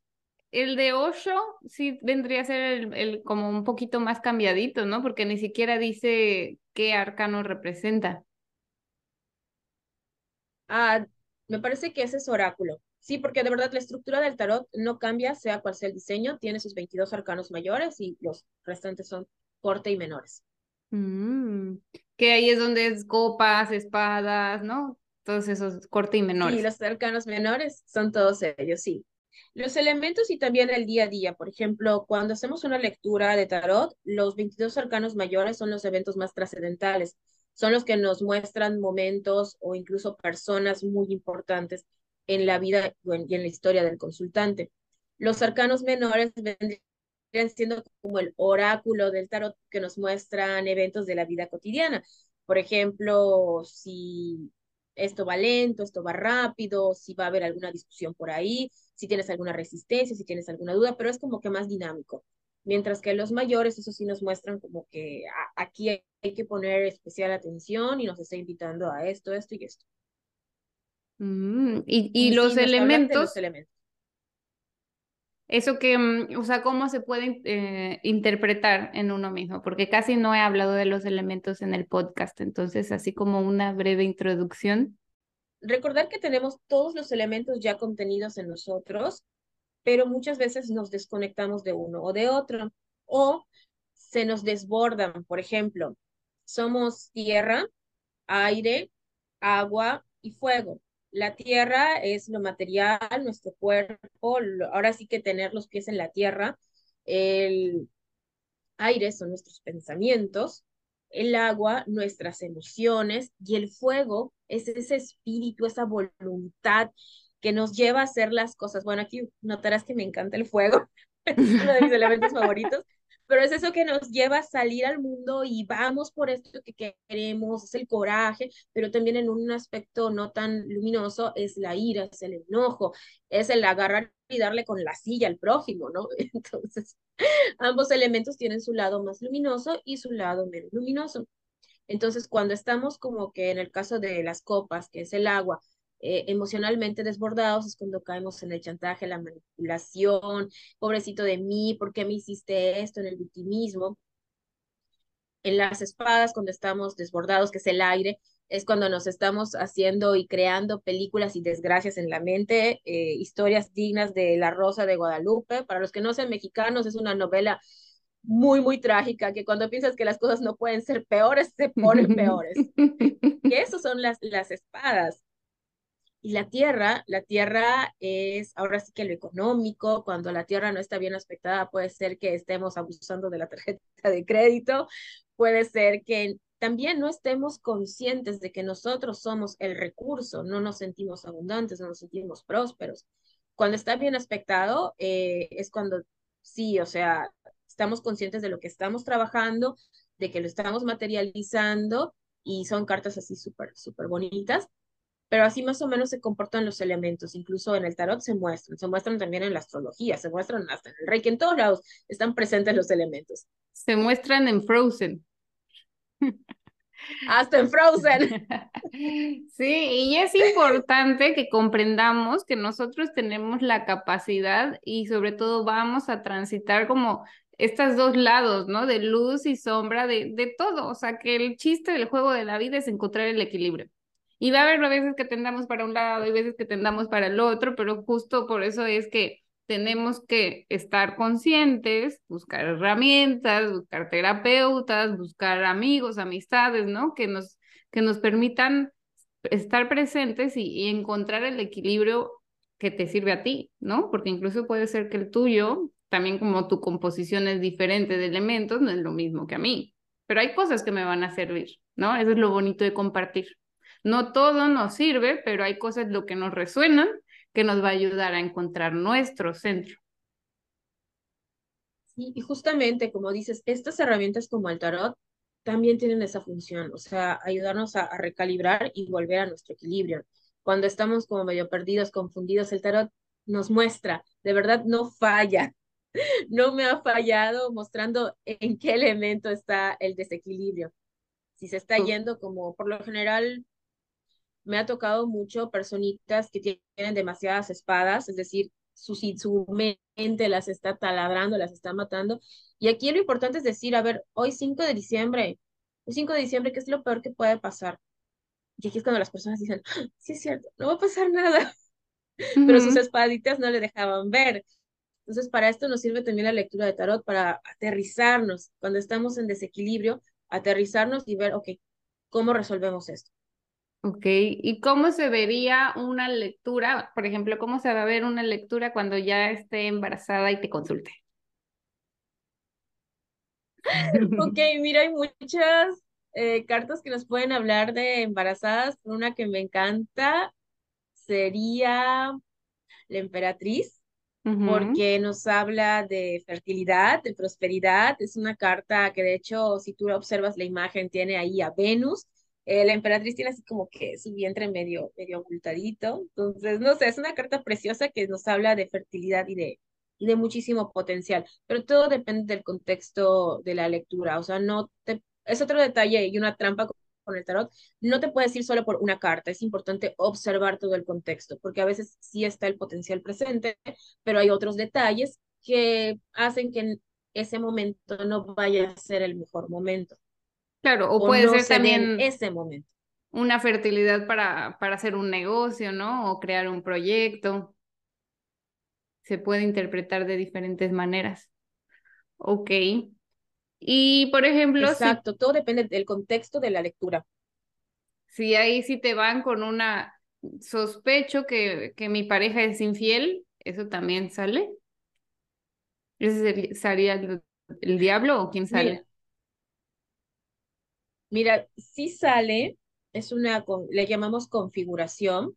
El de Osho sí vendría a ser el, el, como un poquito más cambiadito, ¿no? Porque ni siquiera dice qué arcano representa. Ah, me parece que ese es oráculo. Sí, porque de verdad la estructura del tarot no cambia, sea cual sea el diseño, tiene sus 22 arcanos mayores y los restantes son corte y menores. Mm, que ahí es donde es copas, espadas, ¿no? Todos esos corte y menores. Sí, los arcanos menores son todos ellos, sí. Los elementos y también el día a día. Por ejemplo, cuando hacemos una lectura de tarot, los 22 arcanos mayores son los eventos más trascendentales. Son los que nos muestran momentos o incluso personas muy importantes en la vida y en la historia del consultante. Los arcanos menores vendrían siendo como el oráculo del tarot que nos muestran eventos de la vida cotidiana. Por ejemplo, si esto va lento, esto va rápido, si va a haber alguna discusión por ahí, si tienes alguna resistencia, si tienes alguna duda, pero es como que más dinámico. Mientras que los mayores, eso sí nos muestran como que aquí hay que poner especial atención y nos está invitando a esto, esto y esto. Mm, y, los, elementos, Eso que, mm, o sea, ¿cómo se puede eh, interpretar en uno mismo? Porque casi no he hablado de los elementos en el podcast, entonces así como una breve introducción. Recordar que tenemos todos los elementos ya contenidos en nosotros, pero muchas veces nos desconectamos de uno o de otro, o se nos desbordan. Por ejemplo, somos tierra, aire, agua y fuego la tierra es lo material, nuestro cuerpo, ahora sí que tener los pies en la tierra, el aire son nuestros pensamientos, el agua, nuestras emociones y el fuego es ese espíritu, esa voluntad que nos lleva a hacer las cosas. Bueno, aquí notarás que me encanta el fuego, es uno de mis elementos favoritos, pero es eso que nos lleva a salir al mundo y vamos por esto que queremos, es el coraje, pero también en un aspecto no tan luminoso es la ira, es el enojo, es el agarrar y darle con la silla al prójimo, ¿no? Entonces, ambos elementos tienen su lado más luminoso y su lado menos luminoso. Entonces, cuando estamos como que en el caso de las copas, que es el agua, eh, emocionalmente desbordados es cuando caemos en el chantaje, la manipulación, pobrecito de mí, ¿por qué me hiciste esto? En el victimismo. En las espadas, cuando estamos desbordados, que es el aire, es cuando nos estamos haciendo y creando películas y desgracias en la mente, eh, historias dignas de La Rosa de Guadalupe. Para los que no sean mexicanos, es una novela muy, muy trágica, que cuando piensas que las cosas no pueden ser peores, se ponen peores. que esos son las, las espadas. Y la tierra, la tierra es ahora sí que lo económico, cuando la tierra no está bien aspectada, puede ser que estemos abusando de la tarjeta de crédito, puede ser que también no estemos conscientes de que nosotros somos el recurso, no nos sentimos abundantes, no nos sentimos prósperos. Cuando está bien aspectado, eh, es cuando sí, o sea, estamos conscientes de lo que estamos trabajando, de que lo estamos materializando y son cartas así súper, súper bonitas pero así más o menos se comportan los elementos, incluso en el tarot se muestran, se muestran también en la astrología, se muestran hasta en el reiki, en todos lados están presentes los elementos. Se muestran en Frozen. Hasta en Frozen. Sí, y es importante que comprendamos que nosotros tenemos la capacidad y sobre todo vamos a transitar como estos dos lados, ¿no? De luz y sombra, de, de todo. O sea, que el chiste del juego de la vida es encontrar el equilibrio. Y va a haber veces que tendamos para un lado y veces que tendamos para el otro, pero justo por eso es que tenemos que estar conscientes, buscar herramientas, buscar terapeutas, buscar amigos, amistades, ¿no? Que nos, que nos permitan estar presentes y, y encontrar el equilibrio que te sirve a ti, ¿no? Porque incluso puede ser que el tuyo, también como tu composición es diferente de elementos, no es lo mismo que a mí, pero hay cosas que me van a servir, ¿no? Eso es lo bonito de compartir. No todo nos sirve, pero hay cosas lo que nos resuenan que nos va a ayudar a encontrar nuestro centro. Sí, y justamente, como dices, estas herramientas como el tarot también tienen esa función, o sea, ayudarnos a, recalibrar y volver a nuestro equilibrio. Cuando estamos como medio perdidos, confundidos, el tarot nos muestra, de verdad no falla, no me ha fallado mostrando en qué elemento está el desequilibrio. Si se está yendo como por lo general me ha tocado mucho personitas que tienen demasiadas espadas, es decir, su, su mente las está taladrando, las está matando. Y aquí lo importante es decir, a ver, hoy 5 de diciembre, hoy 5 de diciembre, ¿qué es lo peor que puede pasar? Y aquí es cuando las personas dicen, ¡Ah, sí es cierto, no va a pasar nada. Pero sus espaditas no le dejaban ver. Entonces, para esto nos sirve también la lectura de tarot, para aterrizarnos, cuando estamos en desequilibrio, aterrizarnos y ver, ok, ¿cómo resolvemos esto? Ok, ¿y cómo se vería una lectura? Por ejemplo, ¿cómo se va a ver una lectura cuando ya esté embarazada y te consulte? Ok, mira, hay muchas eh, cartas que nos pueden hablar de embarazadas. Una que me encanta sería la emperatriz, porque nos habla de fertilidad, de prosperidad. Es una carta que de hecho, si tú observas la imagen, tiene ahí a Venus eh, la emperatriz tiene así como que su vientre medio, medio ocultadito. Entonces, no sé, es una carta preciosa que nos habla de fertilidad y de, y de muchísimo potencial. Pero todo depende del contexto de la lectura. O sea, no te, es otro detalle y una trampa con el tarot. No te puedes ir solo por una carta. Es importante observar todo el contexto, porque a veces sí está el potencial presente, pero hay otros detalles que hacen que ese momento no vaya a ser el mejor momento. Claro, o, puede ser también ese momento. Una fertilidad para, para hacer un negocio, ¿no? O crear un proyecto. Se puede interpretar de diferentes maneras. Ok. Y por ejemplo. Exacto, todo depende del contexto de la lectura. Si ahí sí te van con una sospecho que, que mi pareja es infiel, ¿eso también sale? ¿Ese sería el, diablo o quién sale? Mira, si sale, es una, le llamamos configuración,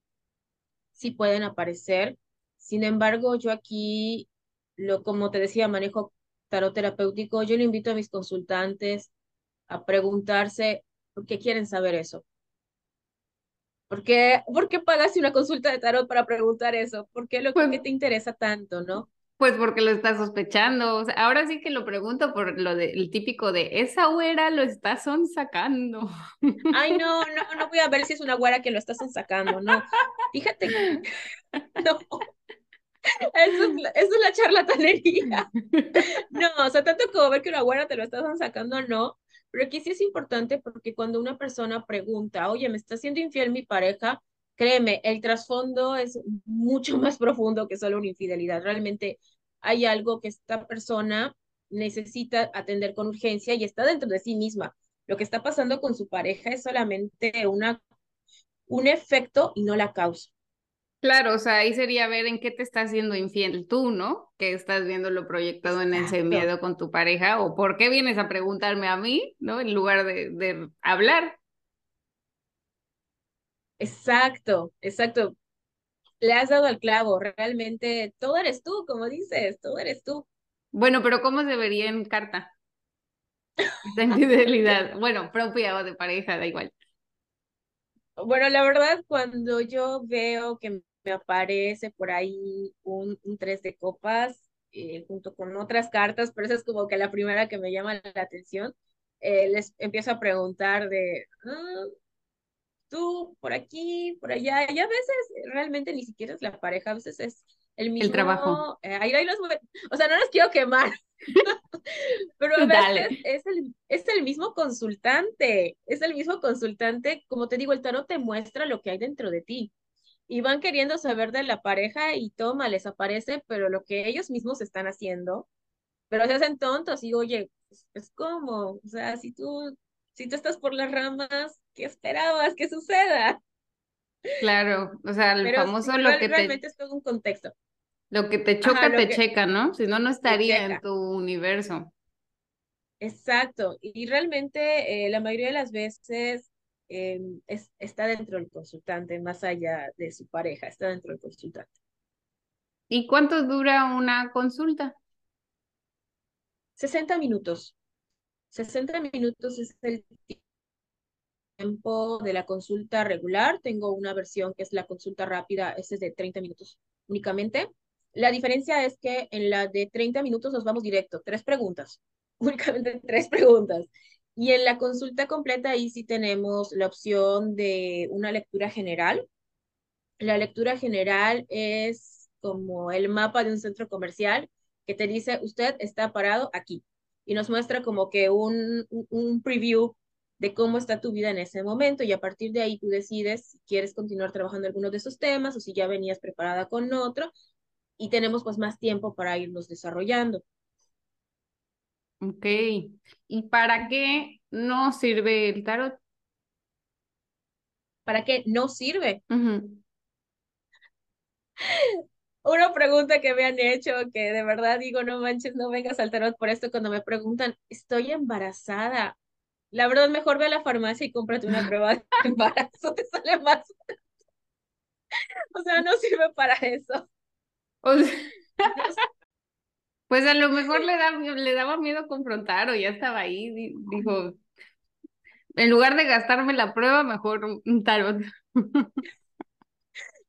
sí pueden aparecer. Sin embargo, yo aquí, lo, como te decía, manejo tarot terapéutico. Yo le invito a mis consultantes a preguntarse por qué quieren saber eso. ¿Por qué, ¿Por qué pagaste una consulta de tarot para preguntar eso? ¿Por qué lo Pues- que te interesa tanto, no? Pues porque lo estás sospechando. O sea, ahora sí que lo pregunto por lo del típico de esa güera lo está sacando. Ay, no, no, no voy a ver si es una güera que lo estás sacando, no. Fíjate, que- no. Eso es, la- eso es la charlatanería. No, o sea, tanto como ver que una güera te lo estás sacando, no. Pero aquí sí es importante porque cuando una persona pregunta, oye, ¿me está siendo infiel mi pareja? Créeme, el trasfondo es mucho más profundo que solo una infidelidad. Realmente hay algo que esta persona necesita atender con urgencia y está dentro de sí misma. Lo que está pasando con su pareja es solamente una, un efecto y no la causa. Claro, o sea, ahí sería ver en qué te estás haciendo infiel tú, ¿no? Que estás viendo lo proyectado en ese miedo con tu pareja o por qué vienes a preguntarme a mí, ¿no? En lugar de, de hablar. Exacto, exacto. Le has dado al clavo. Realmente todo eres tú, como dices, todo eres tú. Bueno, pero ¿cómo se vería en carta? Esta infidelidad. Bueno, propia o de pareja, da igual. Bueno, la verdad, cuando yo veo que me aparece por ahí un, un tres de copas eh, junto con otras cartas, pero esa es como que la primera que me llama la atención, eh, les empiezo a preguntar de, "Ah, tú por aquí, por allá, y a veces realmente ni siquiera es la pareja, a veces es el mismo, trabajo. eh, ahí, ahí los o sea, no los quiero quemar, pero a veces es el, es el mismo consultante, es el mismo consultante, como te digo, el tarot te muestra lo que hay dentro de ti. Y van queriendo saber de la pareja y toma, les aparece, pero lo que ellos mismos están haciendo, pero se hacen tontos y oye, pues, es como, o sea, si tú, si tú estás por las ramas, ¿qué esperabas que suceda? Claro, o sea, el Pero famoso sí, lo que te, realmente es todo un contexto. lo que te choca, Ajá, te que- checa, ¿no? Si no, no estaría en tu universo. Exacto, y realmente eh, la mayoría de las veces eh, es, está dentro del consultante, más allá de su pareja, está dentro del consultante. ¿Y cuánto dura una consulta? 60 minutos. 60 minutos es el tiempo de la consulta regular. Tengo una versión que es la consulta rápida, esta es de 30 minutos únicamente. La diferencia es que en la de 30 minutos nos vamos directo, tres preguntas, únicamente tres preguntas. Y en la consulta completa ahí sí tenemos la opción de una lectura general. La lectura general es como el mapa de un centro comercial que te dice, usted está parado aquí. Y nos muestra como que un, un- un preview de cómo está tu vida en ese momento y a partir de ahí tú decides si quieres continuar trabajando algunos de esos temas o si ya venías preparada con otro y tenemos pues más tiempo para irnos desarrollando. Ok. ¿Y para qué no sirve el tarot? ¿Para qué no sirve? Una pregunta que me han hecho que de verdad digo, no manches, no vengas al tarot por esto cuando me preguntan, estoy embarazada. La verdad, mejor ve a la farmacia y cómprate una prueba de embarazo, te sale más. O sea, no sirve para eso. O sea, pues a lo mejor le, da, le daba miedo confrontar o ya estaba ahí. di- Dijo, en lugar de gastarme la prueba, mejor un- un tarot.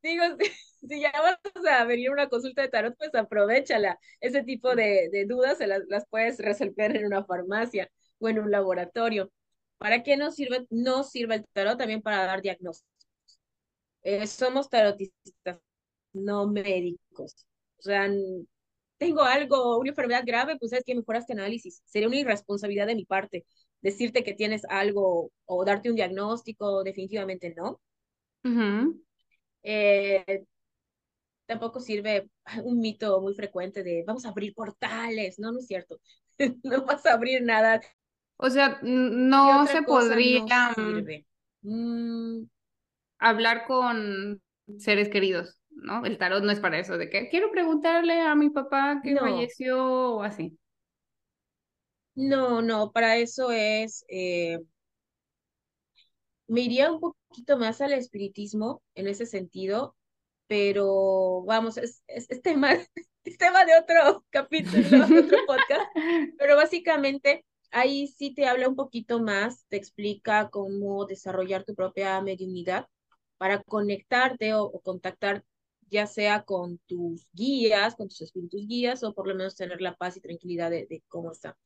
Digo, si, si ya vas a venir a una consulta de tarot, pues aprovechala. Ese tipo de, de dudas se las, las puedes resolver en una farmacia o en un laboratorio. ¿Para qué nos sirve? No sirve el tarot también para dar diagnósticos. Eh, somos tarotistas, no médicos. O sea, tengo algo, una enfermedad grave, pues sabes que mejor hazte análisis. Sería una irresponsabilidad de mi parte decirte que tienes algo o darte un diagnóstico, definitivamente no. Ujú. Eh, tampoco sirve un mito muy frecuente de vamos a abrir portales. No, no es cierto. No vas a abrir nada. O sea, n- ¿Qué no se podría no mm, hablar con seres queridos, ¿no? El tarot no es para eso, de que quiero preguntarle a mi papá que no, falleció o así. no, no, para eso es, eh, me iría un poquito más al espiritismo en ese sentido. pero vamos, es, es, tema, es tema de otro capítulo, de otro podcast, pero básicamente ahí sí te habla un poquito más, te explica cómo desarrollar tu propia mediunidad para conectarte o, contactar ya sea con tus guías, con tus espíritus guías, o por lo menos tener la paz y tranquilidad de, cómo está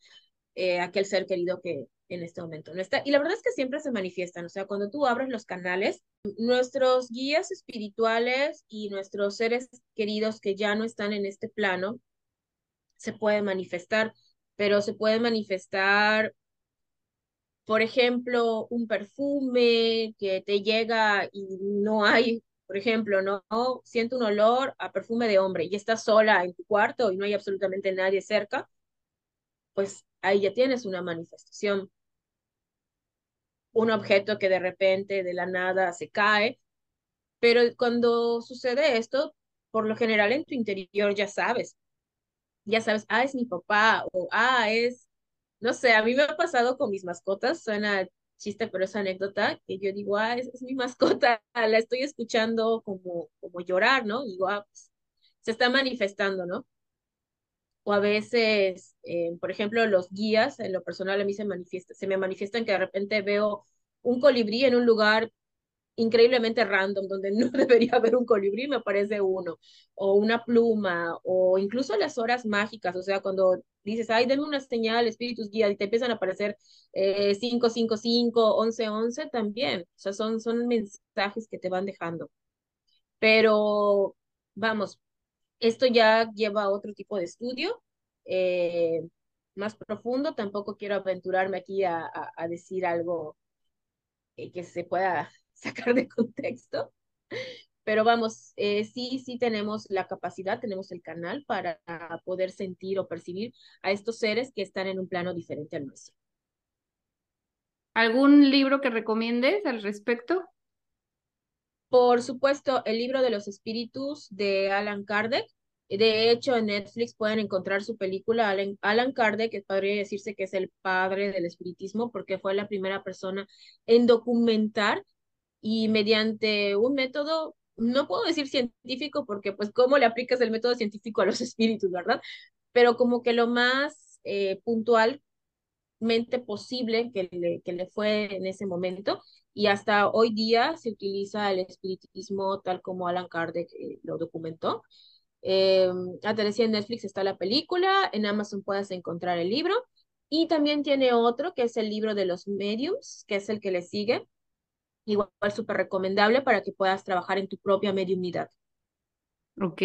eh, aquel ser querido que en este momento no está. Y la verdad es que siempre se manifiestan, o sea, cuando tú abres los canales, nuestros guías espirituales y nuestros seres queridos que ya no están en este plano, se pueden manifestar, pero se pueden manifestar por ejemplo, un perfume que te llega y no hay, por ejemplo, no, siento un olor a perfume de hombre y estás sola en tu cuarto y no hay absolutamente nadie cerca, pues ahí ya tienes una manifestación. Un objeto que de repente, de la nada, se cae, pero cuando sucede esto, por lo general en tu interior ya sabes, ya sabes, ah, es mi papá o ah, es no sé, a mí me ha pasado con mis mascotas, suena chiste, pero es anécdota, que yo digo, ah, es, mi mascota, la estoy escuchando como, como llorar, ¿no? digo, ah, pues, se está manifestando, ¿no? O a veces, eh, por ejemplo, los guías, en lo personal a mí se manifiesta, se me manifiestan que de repente veo un colibrí en un lugar increíblemente random, donde no debería haber un colibrí, me aparece uno, o una pluma, o incluso las horas mágicas, o sea, cuando dices, ay, denme una señal, espíritus guía, y te empiezan a aparecer eh, 555, 11, 11 también, o sea, son, son mensajes que te van dejando. Pero, vamos, esto ya lleva a otro tipo de estudio, eh, más profundo, tampoco quiero aventurarme aquí a, a, decir algo eh, que se pueda sacar de contexto. Pero vamos, eh, sí, sí tenemos la capacidad, tenemos el canal para poder sentir o percibir a estos seres que están en un plano diferente al nuestro. ¿Algún libro que recomiendes al respecto? Por supuesto, el libro de los espíritus de Alan Kardec. De hecho, en Netflix pueden encontrar su película Alan, Alan Kardec, que podría decirse que es el padre del espiritismo, porque fue la primera persona en documentar y mediante un método, no puedo decir científico porque pues cómo le aplicas el método científico a los espíritus, ¿verdad? Pero como que lo más eh, puntualmente posible que le, que le fue en ese momento y hasta hoy día se utiliza el espiritismo tal como Alan Kardec eh, lo documentó. Eh, a en Netflix está la película, en Amazon puedes encontrar el libro y también tiene otro que es el libro de los mediums, que es el que le sigue, igual súper recomendable para que puedas trabajar en tu propia mediunidad. Ok,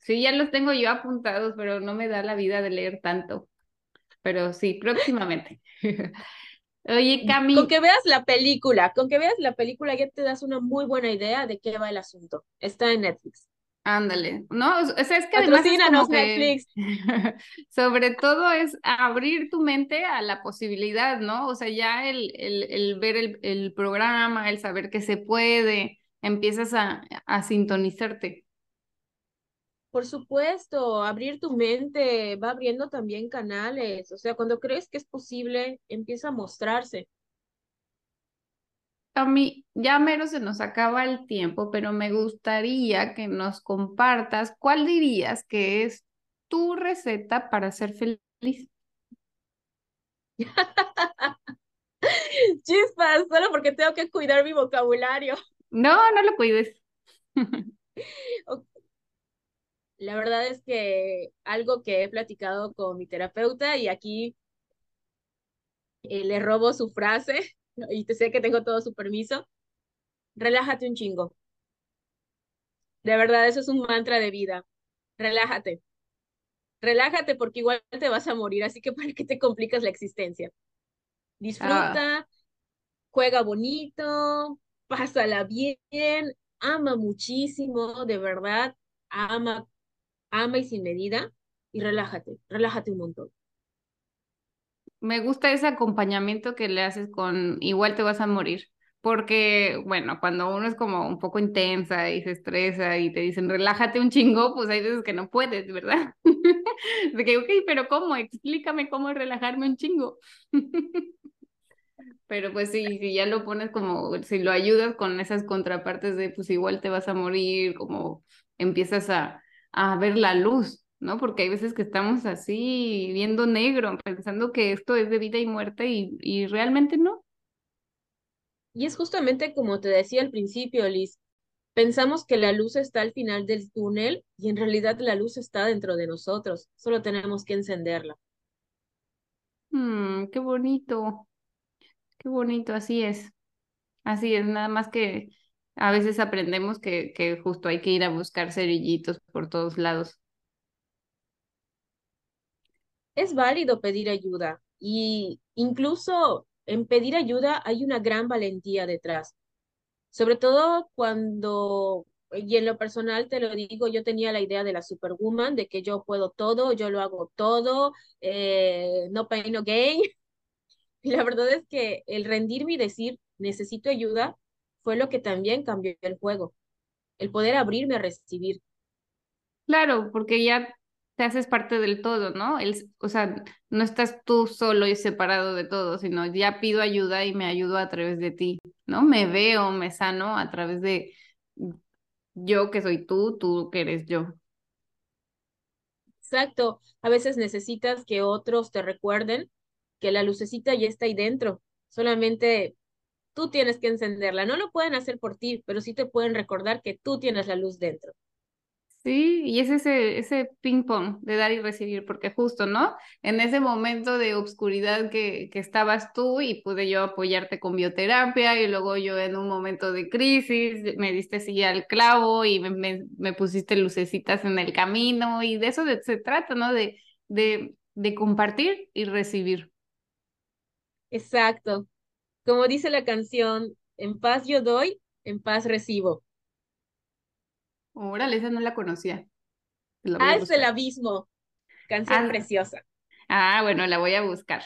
sí, ya los tengo yo apuntados, pero no me da la vida de leer tanto. Pero sí, próximamente. Oye, Cami. Con que veas la película, con que veas la película ya te das una muy buena idea de qué va el asunto. Está en Netflix. Ándale, ¿no? O sea, es que además sobre todo es abrir tu mente a la posibilidad, ¿no? O sea, ya el, el, el ver el, el, programa, el saber que se puede, empiezas a, a sintonizarte. Por supuesto, abrir tu mente va abriendo también canales, o sea, cuando crees que es posible, empieza a mostrarse. A mí ya mero se nos acaba el tiempo, pero me gustaría que nos compartas cuál dirías que es tu receta para ser feliz. Chispas, solo porque tengo que cuidar mi vocabulario. No, no lo cuides. La verdad es que algo que he platicado con mi terapeuta y aquí eh, le robo su frase y te sé que tengo todo su permiso, relájate un chingo. De verdad, eso es un mantra de vida. Relájate. Relájate porque igual te vas a morir, así que para qué te complicas la existencia. Disfruta, ah. juega bonito, pásala bien, ama muchísimo, de verdad, ama, ama y sin medida y relájate, relájate un montón me gusta ese acompañamiento que le haces con igual te vas a morir. Porque, bueno, cuando uno es como un poco intensa y se estresa y te dicen relájate un chingo, pues hay veces que no puedes, ¿verdad? De que, ok, pero ¿cómo? Explícame cómo relajarme un chingo. Pero pues sí, si ya lo pones como, si lo ayudas con esas contrapartes de pues igual te vas a morir, como empiezas a, a ver la luz, ¿no? Porque hay veces que estamos así viendo negro, pensando que esto es de vida y muerte y, y realmente no. Y es justamente como te decía al principio, Liz, pensamos que la luz está al final del túnel y en realidad la luz está dentro de nosotros, solo tenemos que encenderla. Mm, qué bonito. Qué bonito, así es. Así es, nada más que a veces aprendemos que, que justo hay que ir a buscar cerillitos por todos lados. Es válido pedir ayuda y incluso en pedir ayuda hay una gran valentía detrás. Sobre todo cuando, y en lo personal te lo digo, yo tenía la idea de la superwoman, de que yo puedo todo, yo lo hago todo, eh, no pain, no gain. Y la verdad es que el rendirme y decir, necesito ayuda, fue lo que también cambió el juego. El poder abrirme a recibir. Claro, porque ya te haces parte del todo, ¿no? El, o sea, no estás tú solo y separado de todo, sino ya pido ayuda y me ayudo a través de ti, ¿no? Me veo, me sano a través de yo que soy tú, tú que eres yo. Exacto. A veces necesitas que otros te recuerden que la lucecita ya está ahí dentro. Solamente tú tienes que encenderla. No lo pueden hacer por ti, pero sí te pueden recordar que tú tienes la luz dentro. Sí, y es ese, ese ping pong de dar y recibir, porque justo, ¿no? En ese momento de obscuridad que, que estabas tú y pude yo apoyarte con bioterapia y luego yo en un momento de crisis me diste silla al clavo y me, me, pusiste lucecitas en el camino y de eso se trata, ¿no? De, de, de compartir y recibir. Exacto. Como dice la canción, en paz yo doy, en paz recibo. Órale, esa no la conocía. La voy Haz el abismo. Canción ah, preciosa. Ah, bueno, la voy a buscar.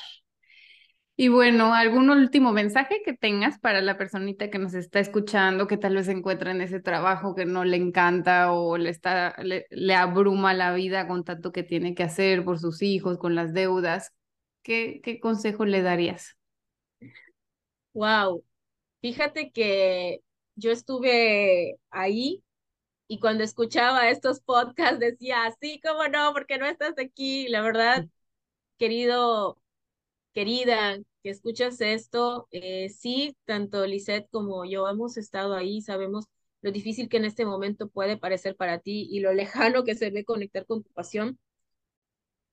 Y bueno, ¿algún último mensaje que tengas para la personita que nos está escuchando, que tal vez se encuentra en ese trabajo que no le encanta o le, está, le, le abruma la vida con tanto que tiene que hacer por sus hijos, con las deudas? ¿Qué, qué consejo le darías? Wow, fíjate que yo estuve ahí y cuando escuchaba estos podcasts decía, sí, cómo no, porque no estás aquí. La verdad, querido, querida, que escuchas esto, eh, sí, tanto Lisette como yo hemos estado ahí, sabemos lo difícil que en este momento puede parecer para ti y lo lejano que se ve conectar con tu pasión,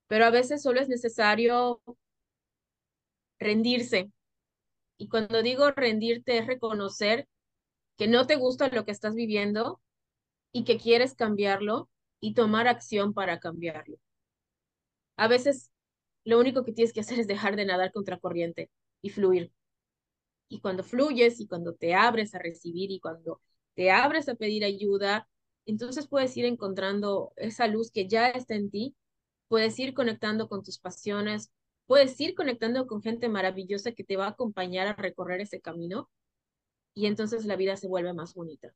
pero a veces solo es necesario rendirse. Y cuando digo rendirte es reconocer que no te gusta lo que estás viviendo, y que quieres cambiarlo y tomar acción para cambiarlo. A veces lo único que tienes que hacer es dejar de nadar contra corriente y fluir. Y cuando fluyes y cuando te abres a recibir y cuando te abres a pedir ayuda, entonces puedes ir encontrando esa luz que ya está en ti, puedes ir conectando con tus pasiones, puedes ir conectando con gente maravillosa que te va a acompañar a recorrer ese camino y entonces la vida se vuelve más bonita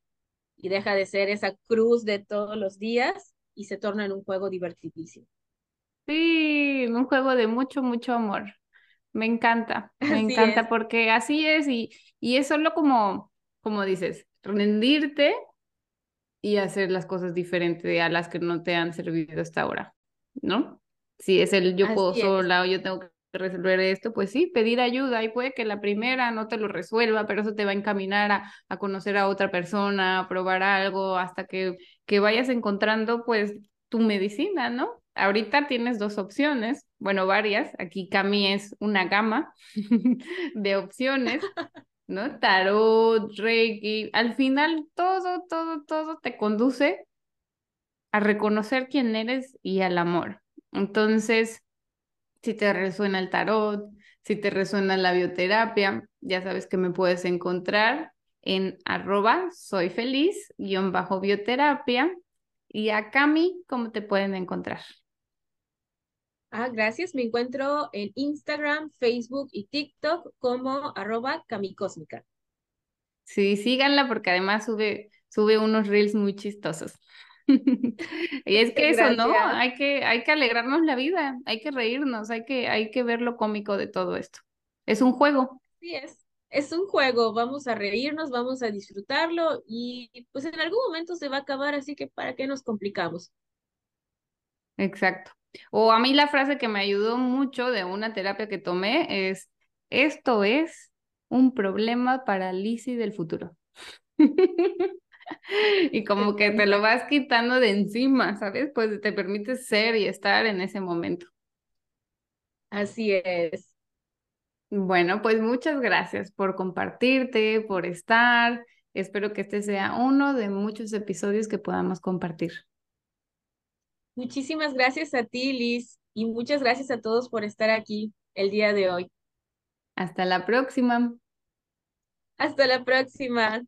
y deja de ser esa cruz de todos los días y se torna en un juego divertidísimo. Sí, un juego de mucho, mucho amor. Me encanta, me encanta porque así es y, y es solo como, como dices, rendirte y hacer las cosas diferentes a las que no te han servido hasta ahora, ¿no? Si es el yo puedo sola o yo tengo que resolver esto, pues sí, pedir ayuda y puede que la primera no te lo resuelva, pero eso te va a encaminar a, a conocer a otra persona, a probar algo, hasta que, que vayas encontrando pues tu medicina, ¿no? Ahorita tienes dos opciones, bueno, varias, aquí Cami es una gama de opciones, ¿no? Tarot, Reiki, al final todo, todo, todo te conduce a reconocer quién eres y al amor. Entonces, si te resuena el tarot, si te resuena la bioterapia, ya sabes que me puedes encontrar en arroba soy feliz guion bajo bioterapia y a Cami, ¿cómo te pueden encontrar? Ah, gracias. Me encuentro en Instagram, Facebook y TikTok como arroba camicósmica. Sí, síganla porque además sube, sube unos reels muy chistosos. y es que eso, ¿no? Hay que, hay que alegrarnos la vida, hay que reírnos, hay que, hay que ver lo cómico de todo esto. Es un juego. Sí, es, es un juego, vamos a reírnos, vamos a disfrutarlo y pues en algún momento se va a acabar, así que ¿para qué nos complicamos? Exacto. O a mí la frase que me ayudó mucho de una terapia que tomé es, esto es un problema para Lizzie del futuro. y como que te lo vas quitando de encima, ¿sabes? Pues te permite ser y estar en ese momento. Así es. Bueno, pues muchas gracias por compartirte, por estar. Espero que este sea uno de muchos episodios que podamos compartir. Muchísimas gracias a ti, Liz, y muchas gracias a todos por estar aquí el día de hoy. Hasta la próxima. Hasta la próxima.